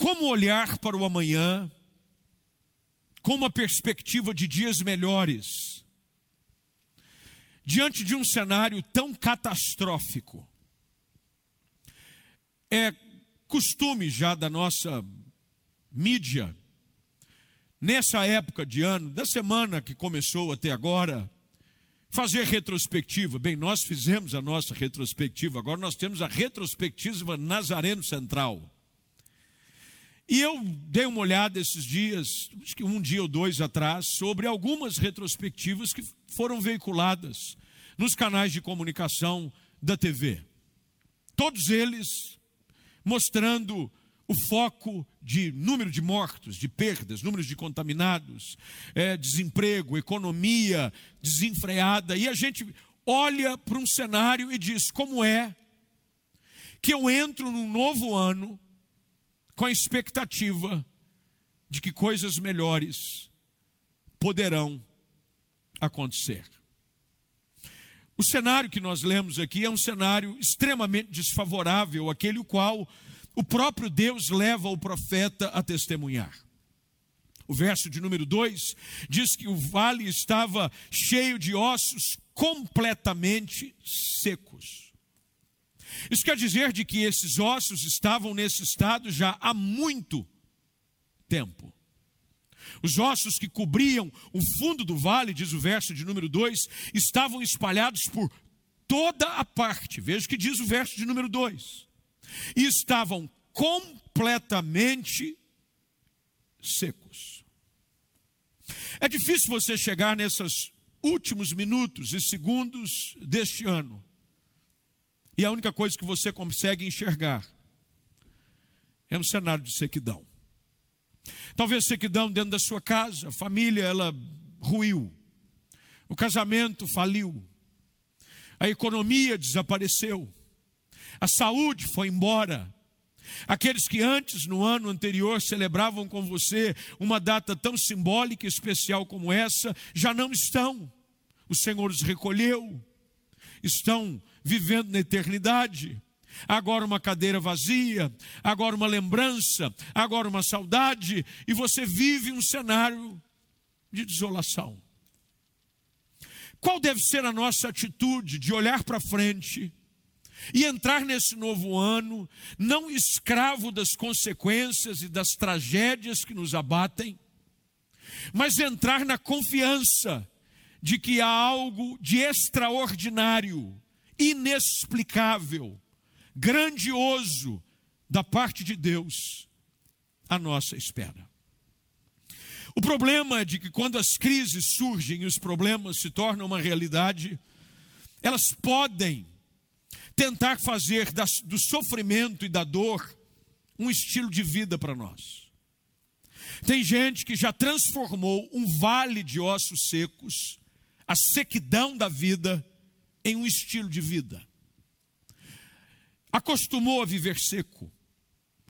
como olhar para o amanhã com uma perspectiva de dias melhores, diante de um cenário tão catastrófico. É costume já da nossa mídia, nessa época de ano, da semana que começou até agora, fazer retrospectiva. Bem, nós fizemos a nossa retrospectiva, agora nós temos a retrospectiva Nazareno Central. E eu dei uma olhada esses dias, acho que um dia ou dois atrás, sobre algumas retrospectivas que foram veiculadas nos canais de comunicação da TV. Todos eles mostrando o foco de número de mortos, de perdas, números de contaminados, é, desemprego, economia desenfreada. E a gente olha para um cenário e diz: como é que eu entro num novo ano com a expectativa de que coisas melhores poderão acontecer? O cenário que nós lemos aqui é um cenário extremamente desfavorável, aquele qual o próprio Deus leva o profeta a testemunhar. O verso de número 2 diz que o vale estava cheio de ossos completamente secos. Isso quer dizer de que esses ossos estavam nesse estado já há muito tempo. Os ossos que cobriam o fundo do vale, diz o verso de número 2, estavam espalhados por toda a parte. Veja o que diz o verso de número 2 e estavam completamente secos. É difícil você chegar nesses últimos minutos e segundos deste ano, e a única coisa que você consegue enxergar é um cenário de sequidão. Talvez sequidão dentro da sua casa, a família ela ruiu, o casamento faliu, a economia desapareceu, a saúde foi embora. Aqueles que antes, no ano anterior, celebravam com você uma data tão simbólica e especial como essa, já não estão. O Senhor os recolheu, estão vivendo na eternidade. Agora uma cadeira vazia, agora uma lembrança, agora uma saudade, e você vive um cenário de desolação. Qual deve ser a nossa atitude de olhar para frente? e entrar nesse novo ano não escravo das consequências e das tragédias que nos abatem, mas entrar na confiança de que há algo de extraordinário, inexplicável, grandioso da parte de Deus à nossa espera. O problema é de que quando as crises surgem e os problemas se tornam uma realidade, elas podem tentar fazer do sofrimento e da dor um estilo de vida para nós. Tem gente que já transformou um vale de ossos secos, a sequidão da vida, em um estilo de vida. Acostumou a viver seco,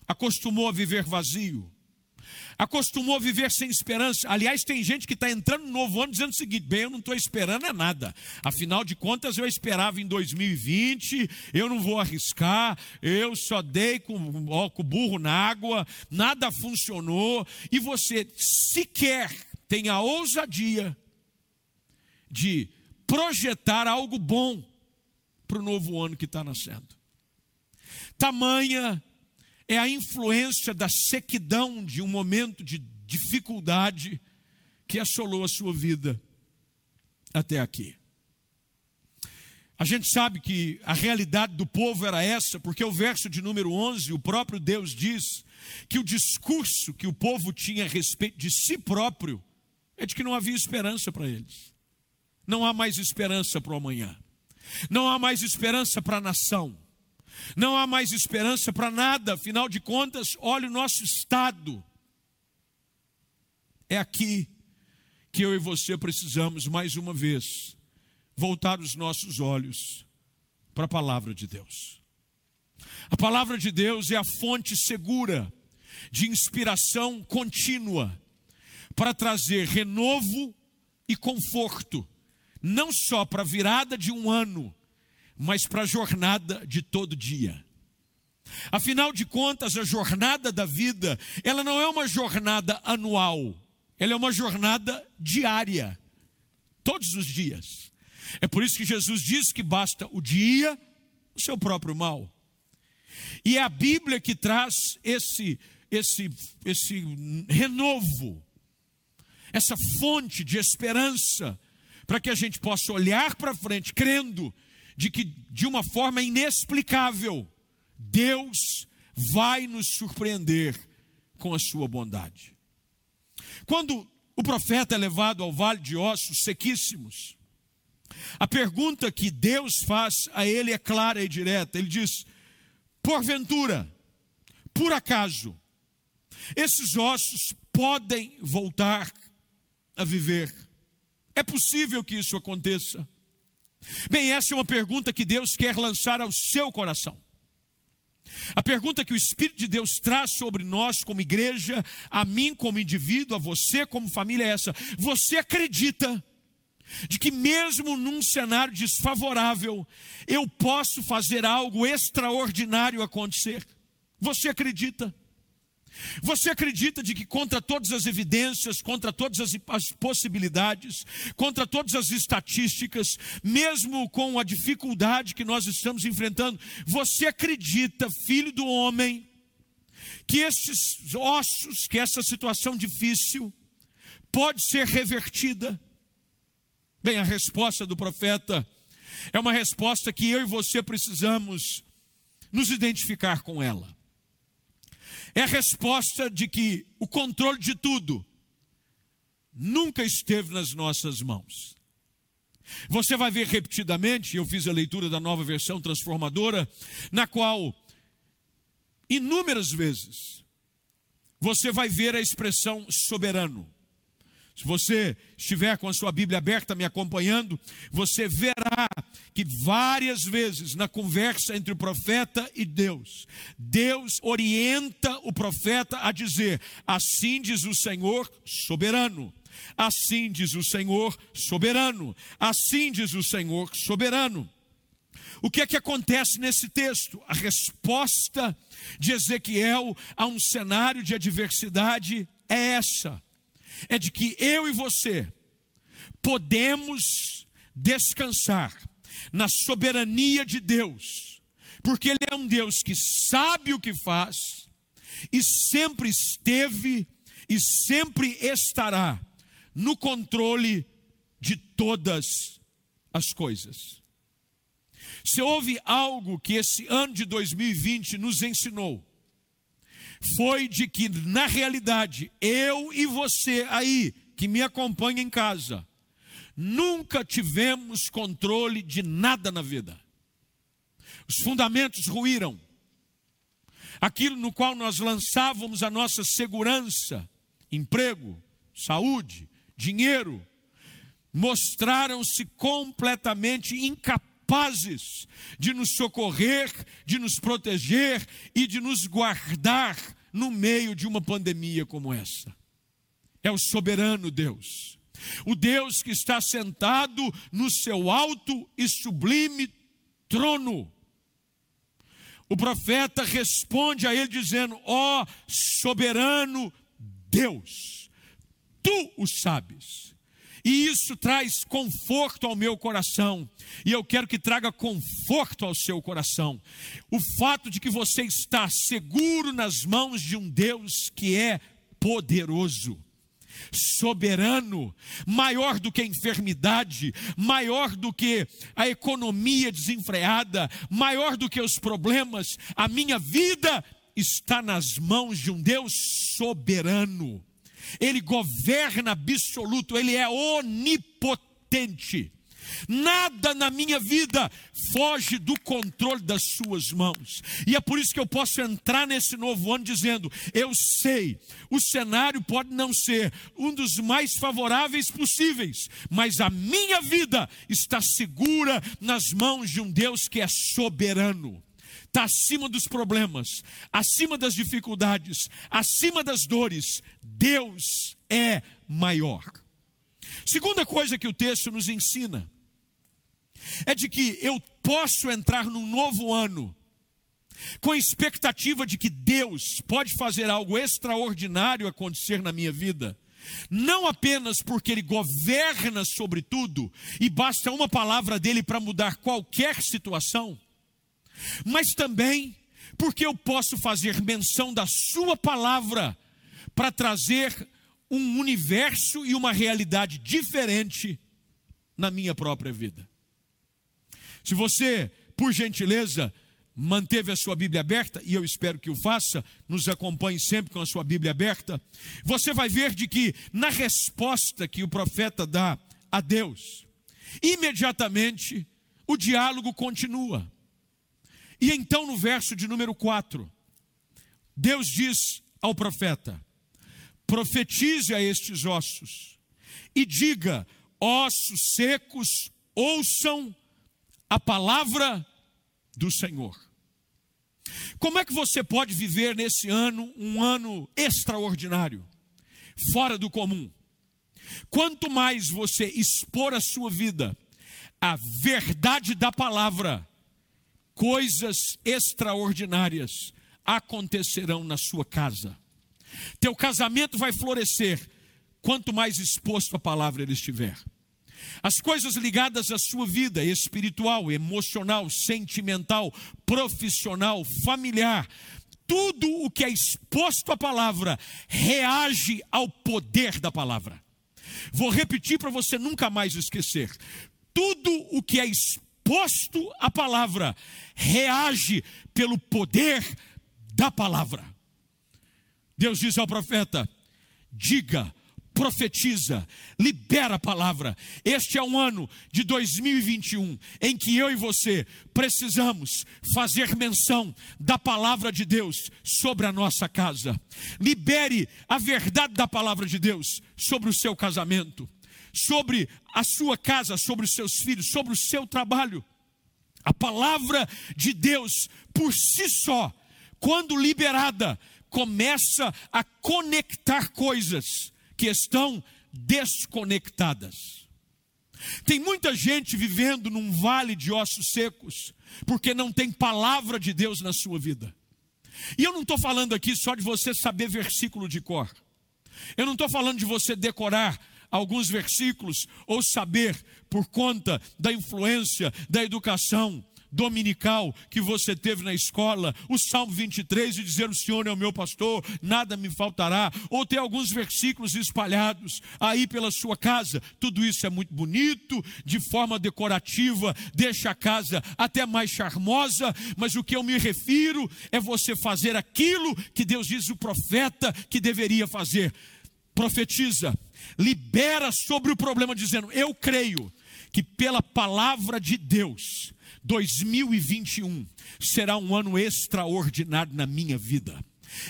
acostumou a viver vazio, acostumou a viver sem esperança. Aliás, tem gente que está entrando no novo ano dizendo o seguinte: bem, eu não estou esperando é nada. Afinal de contas, eu esperava em 2020, eu não vou arriscar, eu só dei com, ó, com o burro na água, nada funcionou, e você sequer tem a ousadia de projetar algo bom para o novo ano que está nascendo. Tamanha é a influência da sequidão de um momento de dificuldade que assolou a sua vida até aqui. A gente sabe que a realidade do povo era essa, porque o verso de número 11, o próprio Deus diz que o discurso que o povo tinha a respeito de si próprio é de que não havia esperança para eles. Não há mais esperança para o amanhã. Não há mais esperança para a nação. Não há mais esperança para nada, afinal de contas, olha o nosso estado. É aqui que eu e você precisamos, mais uma vez, voltar os nossos olhos para a palavra de Deus. A palavra de Deus é a fonte segura de inspiração contínua para trazer renovo e conforto, não só para a virada de um ano, mas para a jornada de todo dia. Afinal de contas, a jornada da vida, ela não é uma jornada anual, ela é uma jornada diária, todos os dias. É por isso que Jesus diz que basta o dia, o seu próprio mal. E é a Bíblia que traz esse esse esse renovo, essa fonte de esperança, para que a gente possa olhar para frente crendo de que de uma forma inexplicável Deus vai nos surpreender com a sua bondade. Quando o profeta é levado ao vale de ossos sequíssimos, a pergunta que Deus faz a ele é clara e direta. Ele diz: porventura, por acaso, esses ossos podem voltar a viver? É possível que isso aconteça? Bem, essa é uma pergunta que Deus quer lançar ao seu coração. A pergunta que o Espírito de Deus traz sobre nós como igreja, a mim como indivíduo, a você como família é essa: você acredita de que mesmo num cenário desfavorável, eu posso fazer algo extraordinário acontecer? Você acredita? Você acredita de que contra todas as evidências, contra todas as, as, possibilidades, contra todas as estatísticas, mesmo com a dificuldade que nós estamos enfrentando, você acredita, filho do homem, que esses ossos, que essa situação difícil pode ser revertida? Bem, a resposta do profeta é uma resposta que eu e você precisamos nos identificar com ela é a resposta de que o controle de tudo nunca esteve nas nossas mãos. Você vai ver repetidamente, eu fiz a leitura da nova versão transformadora, na qual inúmeras vezes você vai ver a expressão soberano. Se você estiver com a sua Bíblia aberta me acompanhando, você verá que várias vezes na conversa entre o profeta e Deus, Deus orienta o profeta a dizer: Assim diz o Senhor soberano. Assim diz o Senhor soberano. Assim diz o Senhor soberano. O que é que acontece nesse texto? A resposta de Ezequiel a um cenário de adversidade é essa é de que eu e você podemos descansar na soberania de Deus, porque Ele é um Deus que sabe o que faz e sempre esteve e sempre estará no controle de todas as coisas. Se houve algo que esse ano de 2020 nos ensinou, foi de que, na realidade, eu e você aí, que me acompanha em casa, nunca tivemos controle de nada na vida. Os fundamentos ruíram. Aquilo no qual nós lançávamos a nossa segurança, emprego, saúde, dinheiro, mostraram-se completamente incapazes capazes de nos socorrer, de nos proteger e de nos guardar no meio de uma pandemia como essa. É o soberano Deus, o Deus que está sentado no seu alto e sublime trono. O profeta responde a ele dizendo: Ó oh, soberano Deus, tu o sabes. E isso traz conforto ao meu coração. E eu quero que traga conforto ao seu coração. O fato de que você está seguro nas mãos de um Deus que é poderoso soberano, maior do que a enfermidade, maior do que a economia desenfreada, maior do que os problemas, a minha vida está nas mãos de um Deus soberano. Ele governa absoluto, ele é onipotente. Nada na minha vida foge do controle das suas mãos. E é por isso que eu posso entrar nesse novo ano dizendo: eu sei, o cenário pode não ser um dos mais favoráveis possíveis, mas a minha vida está segura nas mãos de um Deus que é soberano está acima dos problemas, acima das dificuldades, acima das dores. Deus é maior. Segunda coisa que o texto nos ensina é de que eu posso entrar num novo ano com a expectativa de que Deus pode fazer algo extraordinário acontecer na minha vida, não apenas porque Ele governa sobre tudo e basta uma palavra dele para mudar qualquer situação, mas também porque eu posso fazer menção da Sua palavra para trazer um universo e uma realidade diferente na minha própria vida. Se você, por gentileza, manteve a sua Bíblia aberta, e eu espero que o faça, nos acompanhe sempre com a sua Bíblia aberta, você vai ver de que na resposta que o profeta dá a Deus, imediatamente o diálogo continua. E então no verso de número 4, Deus diz ao profeta: profetize a estes ossos e diga: ossos secos, ouçam a palavra do Senhor. Como é que você pode viver nesse ano um ano extraordinário, fora do comum? Quanto mais você expor a sua vida à verdade da palavra, coisas extraordinárias acontecerão na sua casa. Teu casamento vai florescer quanto mais exposto a palavra ele estiver. As coisas ligadas à sua vida espiritual, emocional, sentimental, profissional, familiar, tudo o que é exposto à palavra reage ao poder da palavra. Vou repetir para você nunca mais esquecer. Tudo o que é exposto à palavra reage pelo poder da palavra. Deus diz ao profeta: diga, profetiza, libera a palavra. Este é um ano de 2021 em que eu e você precisamos fazer menção da palavra de Deus sobre a nossa casa. Libere a verdade da palavra de Deus sobre o seu casamento, sobre a sua casa, sobre os seus filhos, sobre o seu trabalho. A palavra de Deus por si só, quando liberada, começa a conectar coisas que estão desconectadas. Tem muita gente vivendo num vale de ossos secos, porque não tem palavra de Deus na sua vida. E eu não estou falando aqui só de você saber versículo de cor. Eu não estou falando de você decorar alguns versículos ou saber por conta da influência da educação dominical que você teve na escola, o Salmo 23 e dizer: O Senhor é o meu pastor, nada me faltará, ou ter alguns versículos espalhados aí pela sua casa. Tudo isso é muito bonito, de forma decorativa, deixa a casa até mais charmosa, mas o que eu me refiro é você fazer aquilo que Deus diz o profeta que deveria fazer. Profetiza, libera sobre o problema, dizendo: Eu creio que pela palavra de Deus 2021 será um ano extraordinário na minha vida.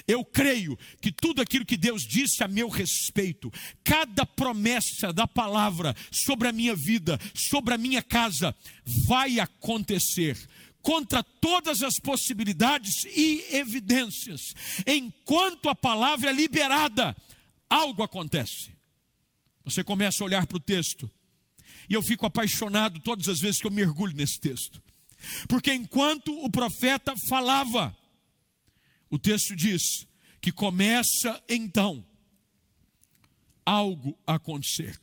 Eu creio que tudo aquilo que Deus disse a meu respeito, cada promessa da palavra sobre a minha vida, sobre a minha casa, vai acontecer contra todas as possibilidades e evidências. Enquanto a palavra é liberada, algo acontece. Você começa a olhar para o texto e eu fico apaixonado todas as vezes que eu mergulho nesse texto. Porque enquanto o profeta falava, o texto diz que começa então algo a acontecer.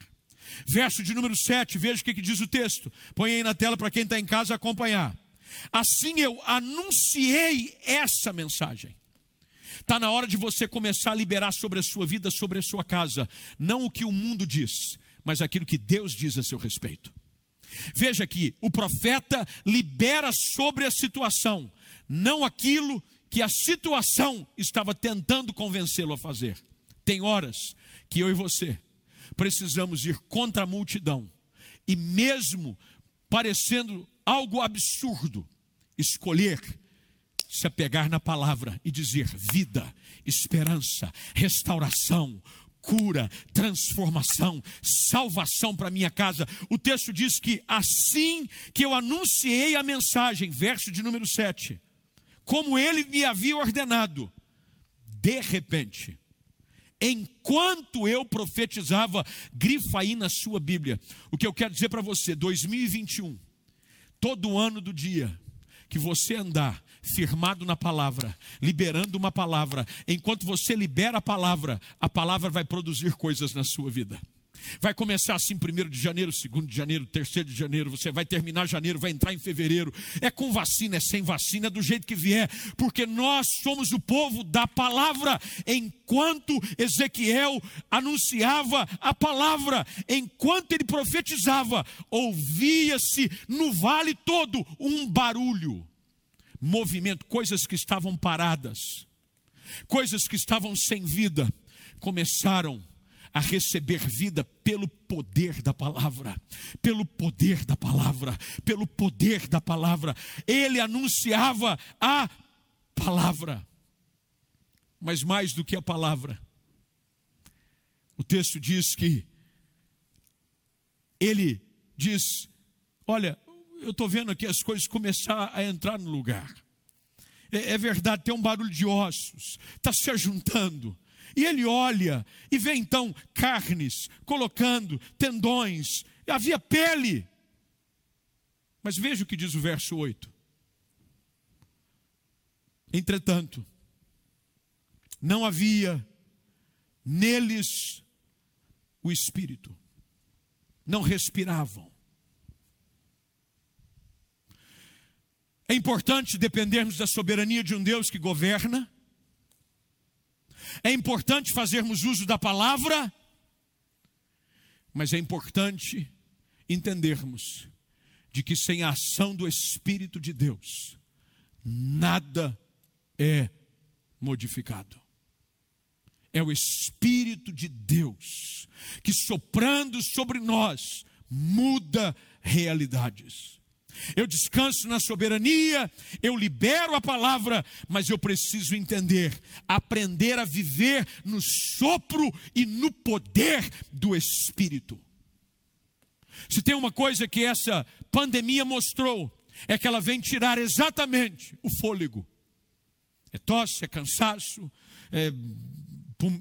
Verso de número 7, veja o que, que diz o texto. Põe aí na tela para quem está em casa acompanhar. Assim eu anunciei essa mensagem. Está na hora de você começar a liberar sobre a sua vida, sobre a sua casa, não o que o mundo diz, mas aquilo que Deus diz a seu respeito. Veja aqui, o profeta libera sobre a situação, não aquilo que a situação estava tentando convencê-lo a fazer. Tem horas que eu e você precisamos ir contra a multidão e, mesmo parecendo algo absurdo, escolher se apegar na palavra e dizer vida, esperança, restauração, cura, transformação, salvação para minha casa. O texto diz que assim que eu anunciei a mensagem, verso de número 7, como ele me havia ordenado, de repente, enquanto eu profetizava, grifa aí na sua Bíblia. O que eu quero dizer para você, 2021, todo ano do dia que você andar firmado na palavra, liberando uma palavra. Enquanto você libera a palavra, a palavra vai produzir coisas na sua vida. Vai começar assim, 1 de janeiro, 2 de janeiro, 3 de janeiro, você vai terminar janeiro, vai entrar em fevereiro. É com vacina, é sem vacina, é do jeito que vier, porque nós somos o povo da palavra. Enquanto Ezequiel anunciava a palavra, enquanto ele profetizava, ouvia-se no vale todo um barulho, movimento, coisas que estavam paradas, coisas que estavam sem vida, começaram a receber vida pelo poder da palavra, pelo poder da palavra, pelo poder da palavra. Ele anunciava a palavra. Mas mais do que a palavra, o texto diz que ele diz: Olha, eu estou vendo aqui as coisas começar a entrar no lugar. É, é verdade, tem um barulho de ossos, está se ajuntando. E ele olha e vê então carnes, colocando tendões, havia pele. Mas veja o que diz o verso 8. Entretanto, não havia neles o espírito, não respiravam. É importante dependermos da soberania de um Deus que governa, é importante fazermos uso da palavra, mas é importante entendermos de que sem a ação do Espírito de Deus, nada é modificado. É o Espírito de Deus que soprando sobre nós muda realidades. Eu descanso na soberania, eu libero a palavra, mas eu preciso entender, aprender a viver no sopro e no poder do Espírito. Se tem uma coisa que essa pandemia mostrou, é que ela vem tirar exatamente o fôlego. É tosse, é cansaço, é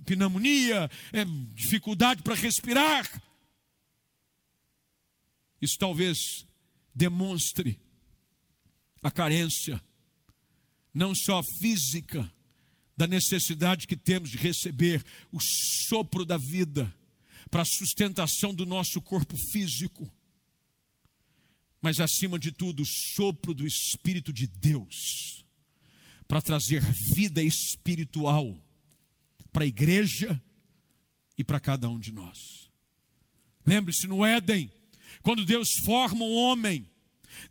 pneumonia, é dificuldade para respirar. Isso talvez demonstre a carência, não só física, da necessidade que temos de receber o sopro da vida para a sustentação do nosso corpo físico, mas acima de tudo, o sopro do Espírito de Deus para trazer vida espiritual para a igreja e para cada um de nós. Lembre-se, no Éden, quando Deus forma um homem,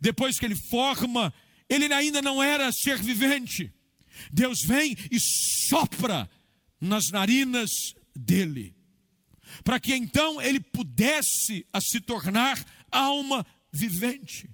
depois que ele forma, ele ainda não era ser vivente. Deus vem e sopra nas narinas dele, para que então ele pudesse a se tornar alma vivente.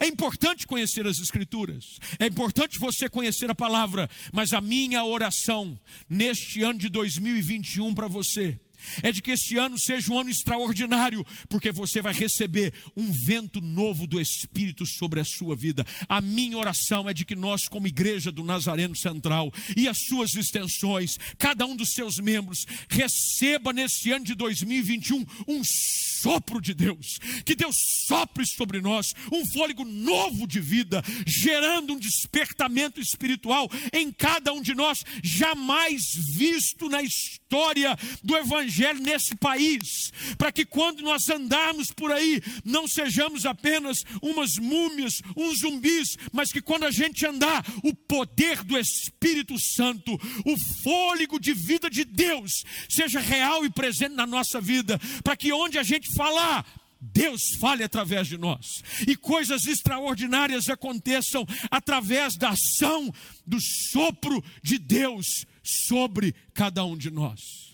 É importante conhecer as Escrituras, é importante você conhecer a palavra, mas a minha oração neste ano de 2021 para você é de que este ano seja um ano extraordinário, porque você vai receber um vento novo do Espírito sobre a sua vida. A minha oração é de que nós, como igreja do Nazareno Central e as suas extensões, cada um dos seus membros, receba nesse ano de 2021 um sopro de Deus, que Deus sopre sobre nós um fôlego novo de vida, gerando um despertamento espiritual em cada um de nós, jamais visto na história do Evangelho evangelho nesse país, para que quando nós andarmos por aí, não sejamos apenas umas múmias, uns zumbis, mas que quando a gente andar, o poder do Espírito Santo, o fôlego de vida de Deus, seja real e presente na nossa vida, para que onde a gente falar, Deus fale através de nós e coisas extraordinárias aconteçam através da ação do sopro de Deus sobre cada um de nós.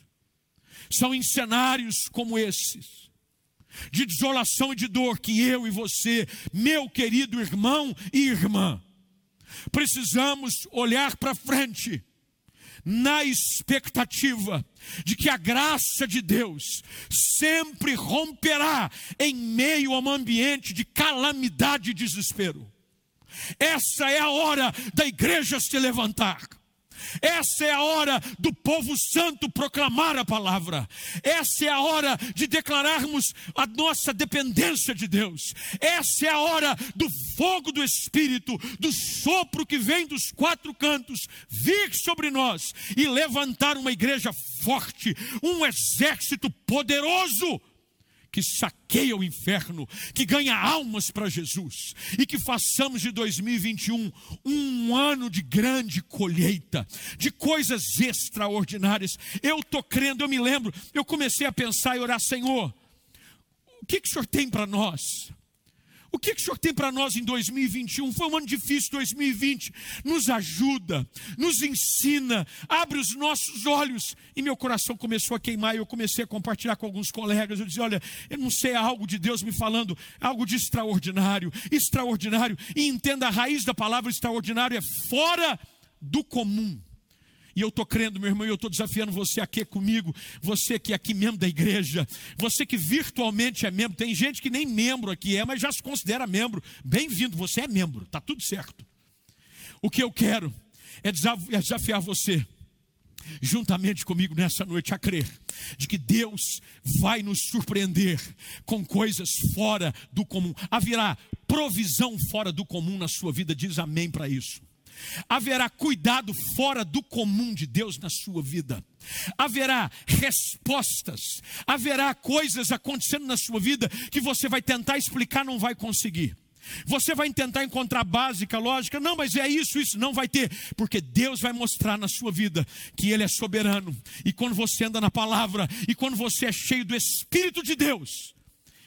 São em cenários como esses, de desolação e de dor, que eu e você, meu querido irmão e irmã, precisamos olhar para frente, na expectativa de que a graça de Deus sempre romperá em meio a um ambiente de calamidade e desespero. Essa é a hora da igreja se levantar Essa é a hora do povo santo proclamar a palavra. Essa é a hora de declararmos a nossa dependência de Deus. Essa é a hora do fogo do Espírito, do sopro que vem dos quatro cantos, vir sobre nós e levantar uma igreja forte, um exército poderoso que saqueia o inferno, que ganha almas para Jesus e que façamos de 2021 um ano de grande colheita, de coisas extraordinárias. Eu estou crendo, eu me lembro, eu comecei a pensar e orar, Senhor, o que, que o Senhor tem para nós? O que, que o Senhor tem para nós em 2021? Foi um ano difícil, 2020. Nos ajuda, nos ensina, abre os nossos olhos. E meu coração começou a queimar. E eu comecei a compartilhar com alguns colegas. Eu dizia: Olha, eu não sei, algo de Deus me falando, algo de extraordinário, extraordinário. E entenda: a raiz da palavra extraordinário é fora do comum. E eu estou crendo, meu irmão, e eu estou desafiando você aqui comigo, você que é aqui membro da igreja, você que virtualmente é membro, tem gente que nem membro aqui é, mas já se considera membro. Bem-vindo, você é membro, está tudo certo. O que eu quero é, é desafiar você, juntamente comigo nessa noite, a crer de que Deus vai nos surpreender com coisas fora do comum. Haverá provisão fora do comum na sua vida, diz amém para isso haverá cuidado fora do comum de Deus na sua vida, haverá respostas, haverá coisas acontecendo na sua vida que você vai tentar explicar, não vai conseguir. Você vai tentar encontrar básica, lógica, não, mas é isso, isso, não vai ter, porque Deus vai mostrar na sua vida que Ele é soberano, e quando você anda na palavra, e quando você é cheio do Espírito de Deus,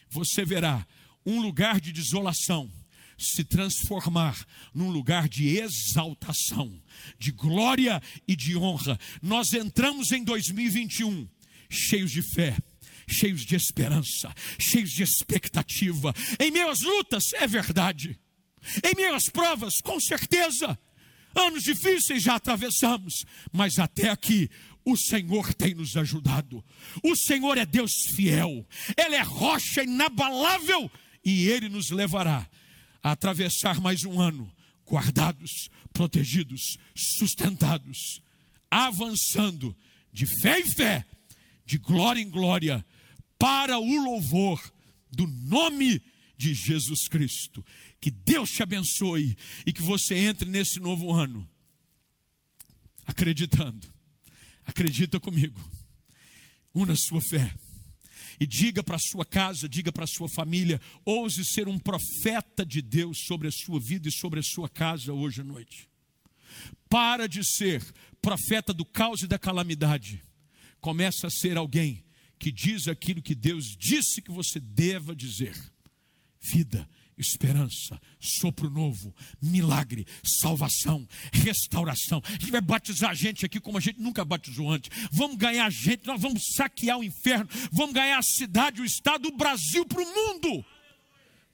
você verá um lugar de desolação, se transformar num lugar de exaltação, de glória e de honra. Nós entramos em 2021 cheios de fé, cheios de esperança, cheios de expectativa. Em às lutas, é verdade. Em às provas, com certeza. Anos difíceis já atravessamos, mas até aqui o Senhor tem nos ajudado. O Senhor é Deus fiel, Ele é rocha inabalável e Ele nos levará a atravessar mais um ano, guardados, protegidos, sustentados, avançando de fé em fé, de glória em glória, para o louvor do nome de Jesus Cristo. Que Deus te abençoe e que você entre nesse novo ano acreditando. Acredita comigo. Una sua fé e diga para a sua casa, diga para a sua família, ouse ser um profeta de Deus sobre a sua vida e sobre a sua casa hoje à noite. Para de ser profeta do caos e da calamidade. Começa a ser alguém que diz aquilo que Deus disse que você deva dizer. Vida esperança, sopro novo, milagre, salvação, restauração. A gente vai batizar a gente aqui como a gente nunca batizou antes. Vamos ganhar gente, nós vamos saquear o inferno, vamos ganhar a cidade, o estado, o Brasil para o mundo.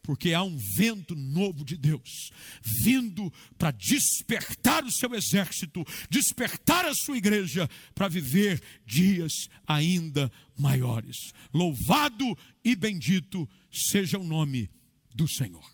Porque há um vento novo de Deus vindo para despertar o seu exército, despertar a sua igreja para viver dias ainda maiores. Louvado e bendito seja o nome do Senhor.